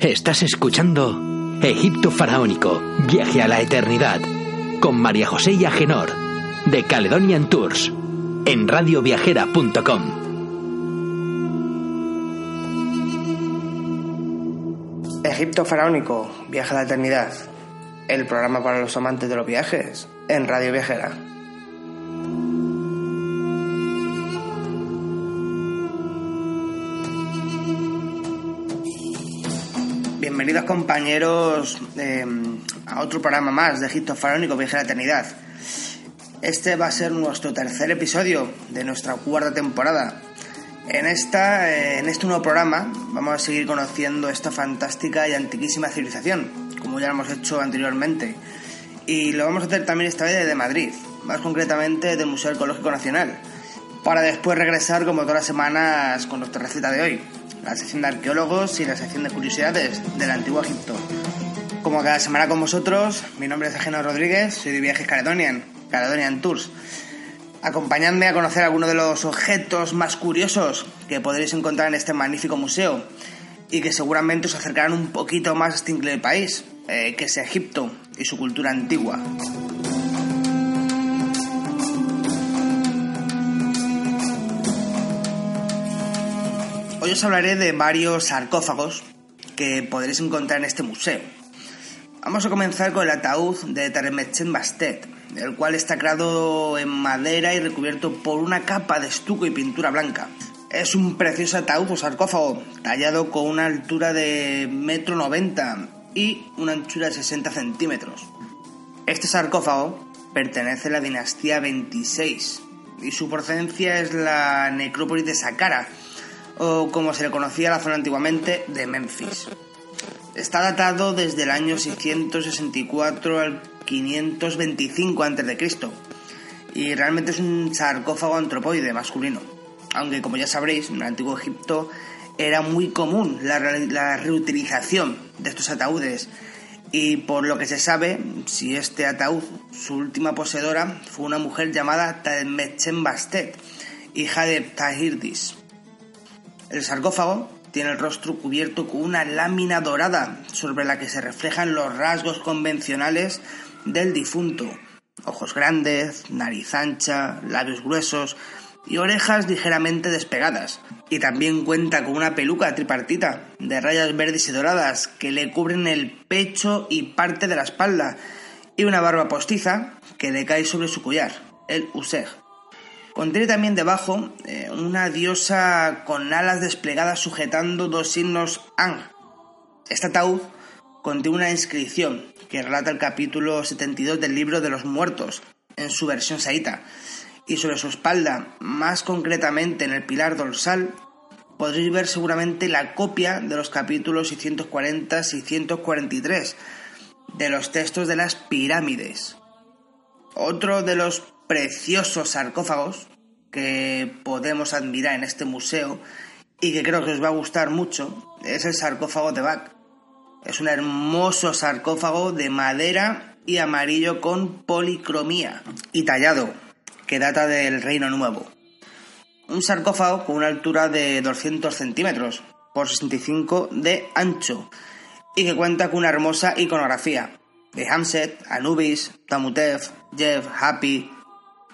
Estás escuchando Egipto Faraónico, Viaje a la Eternidad, con María José y Agenor, de Caledonian Tours, en radioviajera.com. Egipto Faraónico, Viaje a la Eternidad, el programa para los amantes de los viajes, en Radio Viajera. Bienvenidos compañeros eh, a otro programa más de Egipto Faraónico Viaje a la Eternidad. Este va a ser nuestro tercer episodio de nuestra cuarta temporada. En, esta, eh, en este nuevo programa vamos a seguir conociendo esta fantástica y antiquísima civilización, como ya lo hemos hecho anteriormente. Y lo vamos a hacer también esta vez desde Madrid, más concretamente del Museo Arqueológico Nacional, para después regresar como todas las semanas con nuestra receta de hoy, la sección de arqueólogos y la sección de curiosidades del Antiguo Egipto. Como cada semana con vosotros, mi nombre es Ageno Rodríguez, soy de Viajes Caledonian, Caledonian Tours. Acompañadme a conocer algunos de los objetos más curiosos que podréis encontrar en este magnífico museo y que seguramente os acercarán un poquito más a este increíble país, eh, que es Egipto y su cultura antigua. Hoy os hablaré de varios sarcófagos que podréis encontrar en este museo. Vamos a comenzar con el ataúd de Taremetchen Bastet, el cual está creado en madera y recubierto por una capa de estuco y pintura blanca. Es un precioso ataúd o sarcófago, tallado con una altura de metro noventa y una anchura de 60 centímetros. Este sarcófago pertenece a la dinastía 26 y su procedencia es la necrópolis de Saqqara, o como se le conocía la zona antiguamente, de Memphis. Está datado desde el año 664 al 525 a.C. y realmente es un sarcófago antropoide masculino. Aunque como ya sabréis, en el antiguo Egipto era muy común la, reutilización de estos ataúdes y por lo que se sabe, si este ataúd, su última poseedora, fue una mujer llamada Tadmetchen Bastet, hija de Tahirdis. El sarcófago tiene el rostro cubierto con una lámina dorada sobre la que se reflejan los rasgos convencionales del difunto. Ojos grandes, nariz ancha, labios gruesos y orejas ligeramente despegadas. Y también cuenta con una peluca tripartita de rayas verdes y doradas que le cubren el pecho y parte de la espalda y una barba postiza que le cae sobre su collar, el useg. Contiene también debajo eh, una diosa con alas desplegadas sujetando dos signos Ang. Este ataúd contiene una inscripción que relata el capítulo 72 del libro de los muertos, en su versión saíta, y sobre su espalda, más concretamente en el pilar dorsal, podréis ver seguramente la copia de los capítulos 640-643 de los textos de las pirámides. Otro de los preciosos sarcófagos que podemos admirar en este museo y que creo que os va a gustar mucho es el sarcófago de Bach. Es un hermoso sarcófago de madera y amarillo con policromía y tallado, que data del Reino Nuevo. Un sarcófago con una altura de 200 centímetros por 65 de ancho y que cuenta con una hermosa iconografía de Hamset, Anubis, Tamutef, Jeff, Happy,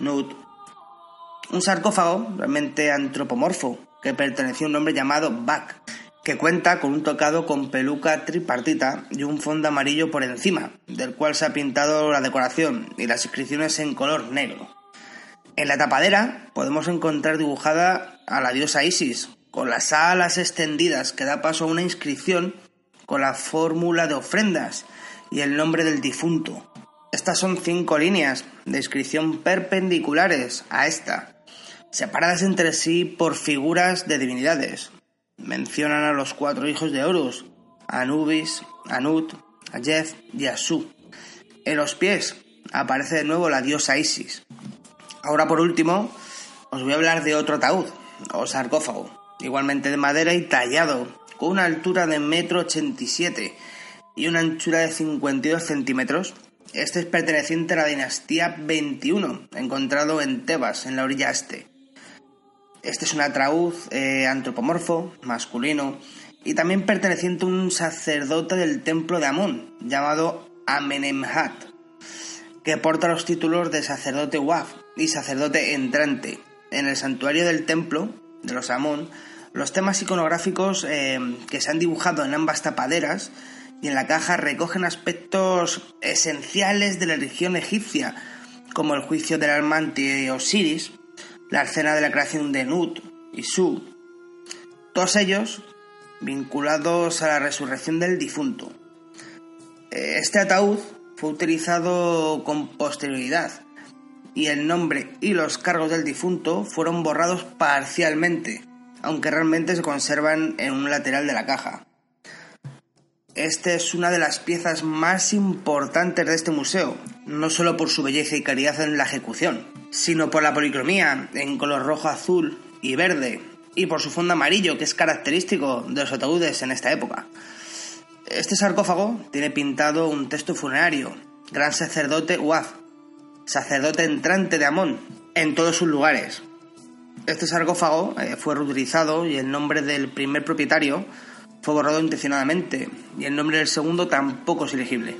Un sarcófago realmente antropomorfo que pertenecía a un hombre llamado Bach, que cuenta con un tocado con peluca tripartita y un fondo amarillo por encima, del cual se ha pintado la decoración y las inscripciones en color negro. En la tapadera podemos encontrar dibujada a la diosa Isis, con las alas extendidas que da paso a una inscripción con la fórmula de ofrendas y el nombre del difunto. Estas son cinco líneas de inscripción perpendiculares a esta, separadas entre sí por figuras de divinidades. Mencionan a los cuatro hijos de Horus, Anubis, Anut, Ajef y Asu. En los pies aparece de nuevo la diosa Isis. Ahora por último, os voy a hablar de otro ataúd, o sarcófago, igualmente de madera y tallado, con una altura de 1,87 m y una anchura de 52 centímetros. Este es perteneciente a la dinastía 21, encontrado en Tebas, en la orilla este. Este es un ataúd eh, antropomorfo, masculino, y también perteneciente a un sacerdote del templo de Amón, llamado Amenemhat, que porta los títulos de sacerdote Waf y sacerdote entrante. En el santuario del templo de los Amón, los temas iconográficos eh, que se han dibujado en ambas tapaderas y en la caja recogen aspectos esenciales de la religión egipcia, como el juicio del alma ante Osiris, la escena de la creación de Nut y Su, todos ellos vinculados a la resurrección del difunto. Este ataúd fue utilizado con posterioridad y el nombre y los cargos del difunto fueron borrados parcialmente, aunque realmente se conservan en un lateral de la caja. Esta es una de las piezas más importantes de este museo, no solo por su belleza y calidad en la ejecución, sino por la policromía en color rojo, azul y verde, y por su fondo amarillo que es característico de los ataúdes en esta época. Este sarcófago tiene pintado un texto funerario, Gran Sacerdote Uaf, sacerdote entrante de Amón, en todos sus lugares. Este sarcófago eh, fue reutilizado y el nombre del primer propietario fue borrado intencionadamente y el nombre del segundo tampoco es elegible.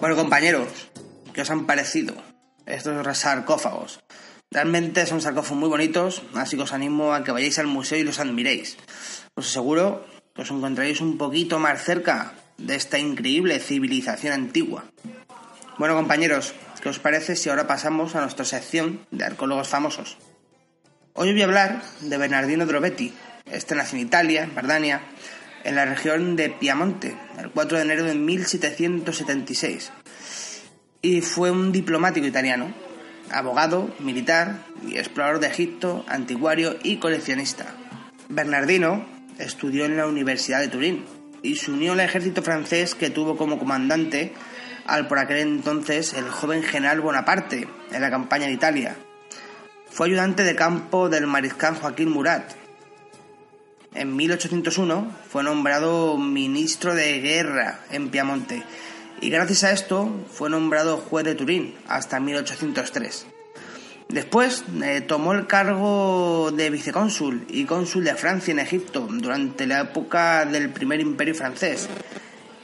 Bueno compañeros, ¿qué os han parecido estos sarcófagos? Realmente son sarcófagos muy bonitos, así que os animo a que vayáis al museo y los admiréis os aseguro que os encontraréis un poquito más cerca de esta increíble civilización antigua. Bueno compañeros, ¿qué os parece si ahora pasamos a nuestra sección de arqueólogos famosos? Hoy voy a hablar de Bernardino Drobetti. Este nació en Italia, en Bardania, en la región de Piamonte, el 4 de enero de 1776. Y fue un diplomático italiano, abogado, militar y explorador de Egipto, antiguario y coleccionista. Bernardino estudió en la Universidad de Turín y se unió al ejército francés que tuvo como comandante al por aquel entonces el joven general Bonaparte en la campaña de Italia. Fue ayudante de campo del mariscal Joaquín Murat. En 1801 fue nombrado ministro de guerra en Piamonte y gracias a esto fue nombrado juez de Turín hasta 1803. Después eh, tomó el cargo de vicecónsul y cónsul de Francia en Egipto durante la época del primer imperio francés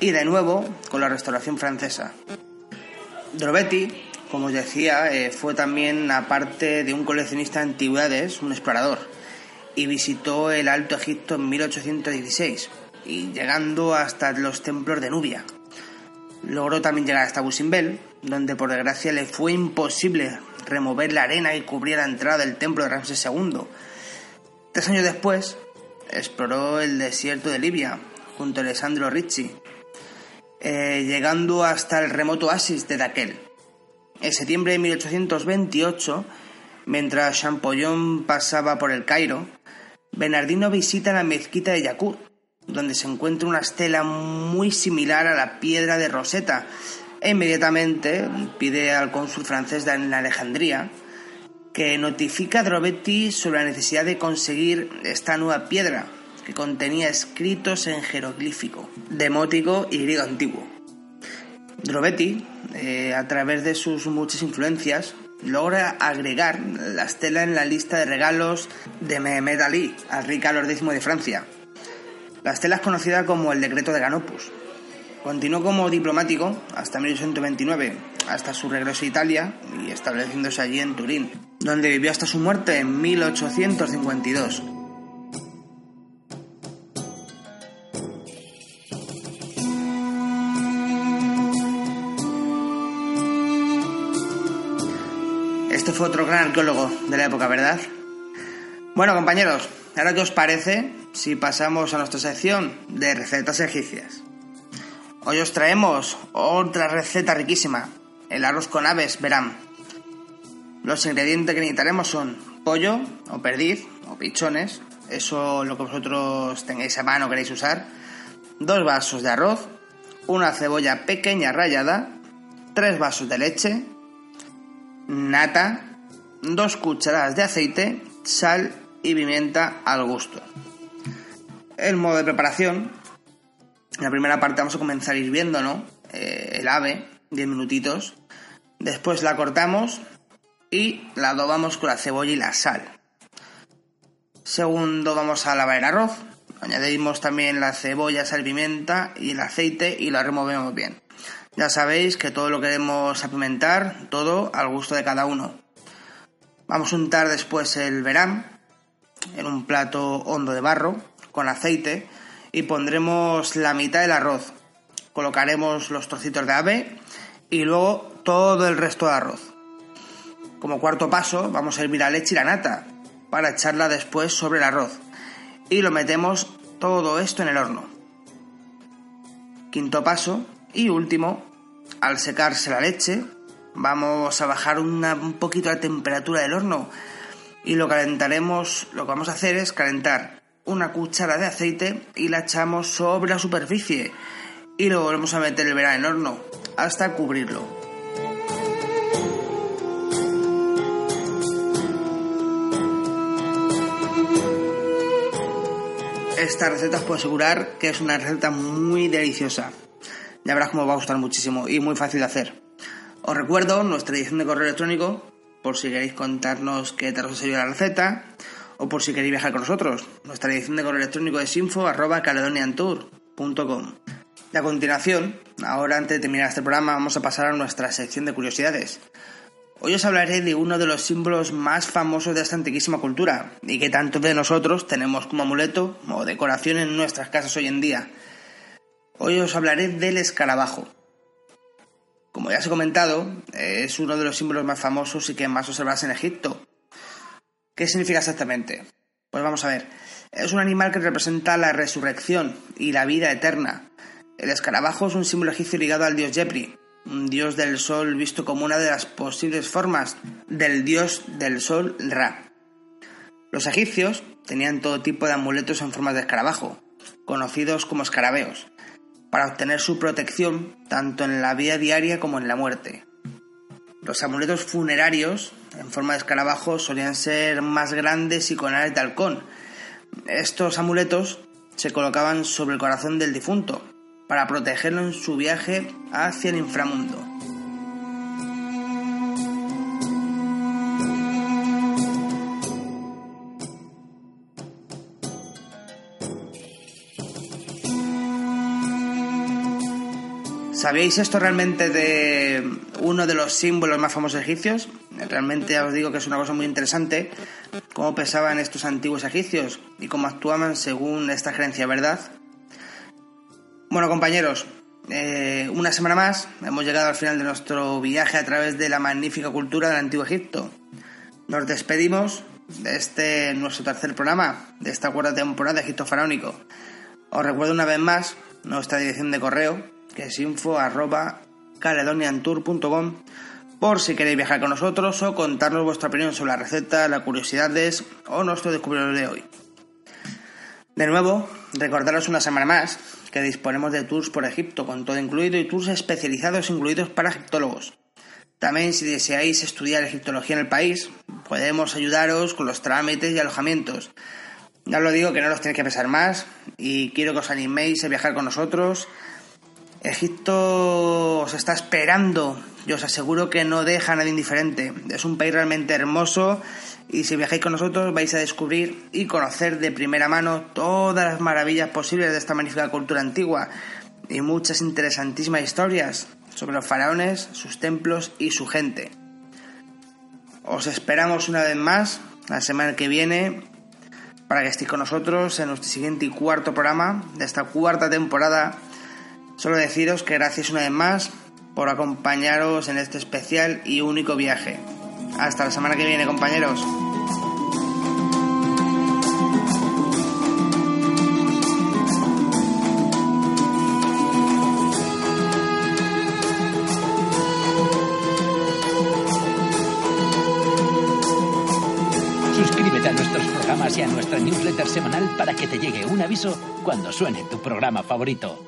y de nuevo con la restauración francesa. Drobetti, como os decía, eh, fue también aparte de un coleccionista de antigüedades, un explorador, y visitó el Alto Egipto en 1816, y llegando hasta los templos de Nubia. Logró también llegar hasta Busimbel, donde por desgracia le fue imposible remover la arena y cubrir la entrada del templo de Ramsés II. Tres años después, exploró el desierto de Libia junto a Alessandro Ricci, eh, llegando hasta el remoto oasis de Daquel. En septiembre de 1828, mientras Champollion pasaba por el Cairo, Bernardino visita la mezquita de Yakut, donde se encuentra una estela muy similar a la piedra de Rosetta, e inmediatamente pide al cónsul francés en Alejandría que notifica a Drobetti sobre la necesidad de conseguir esta nueva piedra que contenía escritos en jeroglífico, demótico y griego antiguo. Drobetti, eh, a través de sus muchas influencias, logra agregar la estela en la lista de regalos de Mehmed Ali al rey Carlos de Francia. La estela es conocida como el decreto de Ganopus Continuó como diplomático hasta 1829, hasta su regreso a Italia y estableciéndose allí en Turín, donde vivió hasta su muerte en 1852. Este fue otro gran arqueólogo de la época, ¿verdad? Bueno, compañeros, ahora qué os parece si pasamos a nuestra sección de recetas egipcias. Hoy os traemos otra receta riquísima, el arroz con aves, verán. Los ingredientes que necesitaremos son pollo o perdiz o pichones, eso lo que vosotros tengáis a mano queréis usar, dos vasos de arroz, una cebolla pequeña rallada, tres vasos de leche, nata, dos cucharadas de aceite, sal y pimienta al gusto. El modo de preparación. En la primera parte vamos a comenzar ¿no? Eh, el ave, 10 minutitos. Después la cortamos y la adobamos con la cebolla y la sal. Segundo vamos a lavar el arroz. Añadimos también la cebolla, sal, pimienta y el aceite y lo removemos bien. Ya sabéis que todo lo queremos apimentar, todo al gusto de cada uno. Vamos a untar después el verán en un plato hondo de barro con aceite y pondremos la mitad del arroz. Colocaremos los trocitos de ave y luego todo el resto de arroz. Como cuarto paso vamos a hervir la leche y la nata para echarla después sobre el arroz y lo metemos todo esto en el horno. Quinto paso y último, al secarse la leche vamos a bajar un poquito la temperatura del horno y lo calentaremos, lo que vamos a hacer es calentar una cuchara de aceite y la echamos sobre la superficie y lo volvemos a meter el verano en horno hasta cubrirlo. Esta receta os puedo asegurar que es una receta muy deliciosa. Ya verás cómo va a gustar muchísimo y muy fácil de hacer. Os recuerdo nuestra edición de correo electrónico por si queréis contarnos qué tal os ha la receta o por si queréis viajar con nosotros. Nuestra dirección de correo electrónico es info arroba caledoniantour.com. Y a continuación, ahora antes de terminar este programa, vamos a pasar a nuestra sección de curiosidades. Hoy os hablaré de uno de los símbolos más famosos de esta antiquísima cultura y que tantos de nosotros tenemos como amuleto o decoración en nuestras casas hoy en día. Hoy os hablaré del escarabajo. Como ya os he comentado, es uno de los símbolos más famosos y que más observas en Egipto. ¿Qué significa exactamente? Pues vamos a ver. Es un animal que representa la resurrección y la vida eterna. El escarabajo es un símbolo egipcio ligado al dios Yepri, un dios del sol visto como una de las posibles formas del dios del sol Ra. Los egipcios tenían todo tipo de amuletos en forma de escarabajo, conocidos como escarabeos, para obtener su protección tanto en la vida diaria como en la muerte. Los amuletos funerarios en forma de escarabajo solían ser más grandes y con alas de halcón. Estos amuletos se colocaban sobre el corazón del difunto para protegerlo en su viaje hacia el inframundo. ¿Sabíais esto realmente de uno de los símbolos más famosos egipcios? Realmente os digo que es una cosa muy interesante cómo pensaban estos antiguos egipcios y cómo actuaban según esta creencia, ¿verdad? Bueno, compañeros, eh, una semana más hemos llegado al final de nuestro viaje a través de la magnífica cultura del Antiguo Egipto. Nos despedimos de este nuestro tercer programa, de esta cuarta temporada de Egipto Faraónico. Os recuerdo una vez más nuestra dirección de correo, que es info arroba caledoniantour.com por si queréis viajar con nosotros o contarnos vuestra opinión sobre la receta, las curiosidades o nuestro descubridor de hoy. De nuevo, recordaros una semana más que disponemos de tours por Egipto con todo incluido y tours especializados incluidos para egiptólogos. También si deseáis estudiar egiptología en el país, podemos ayudaros con los trámites y alojamientos. Ya os lo digo que no los tenéis que pesar más y quiero que os animéis a viajar con nosotros Egipto os está esperando. Yo os aseguro que no deja a nadie indiferente. Es un país realmente hermoso y si viajáis con nosotros vais a descubrir y conocer de primera mano todas las maravillas posibles de esta magnífica cultura antigua y muchas interesantísimas historias sobre los faraones, sus templos y su gente. Os esperamos una vez más la semana que viene para que estéis con nosotros en nuestro siguiente y cuarto programa de esta cuarta temporada Solo deciros que gracias una vez más por acompañaros en este especial y único viaje. Hasta la semana que viene, compañeros. Suscríbete a nuestros programas y a nuestra newsletter semanal para que te llegue un aviso cuando suene tu programa favorito.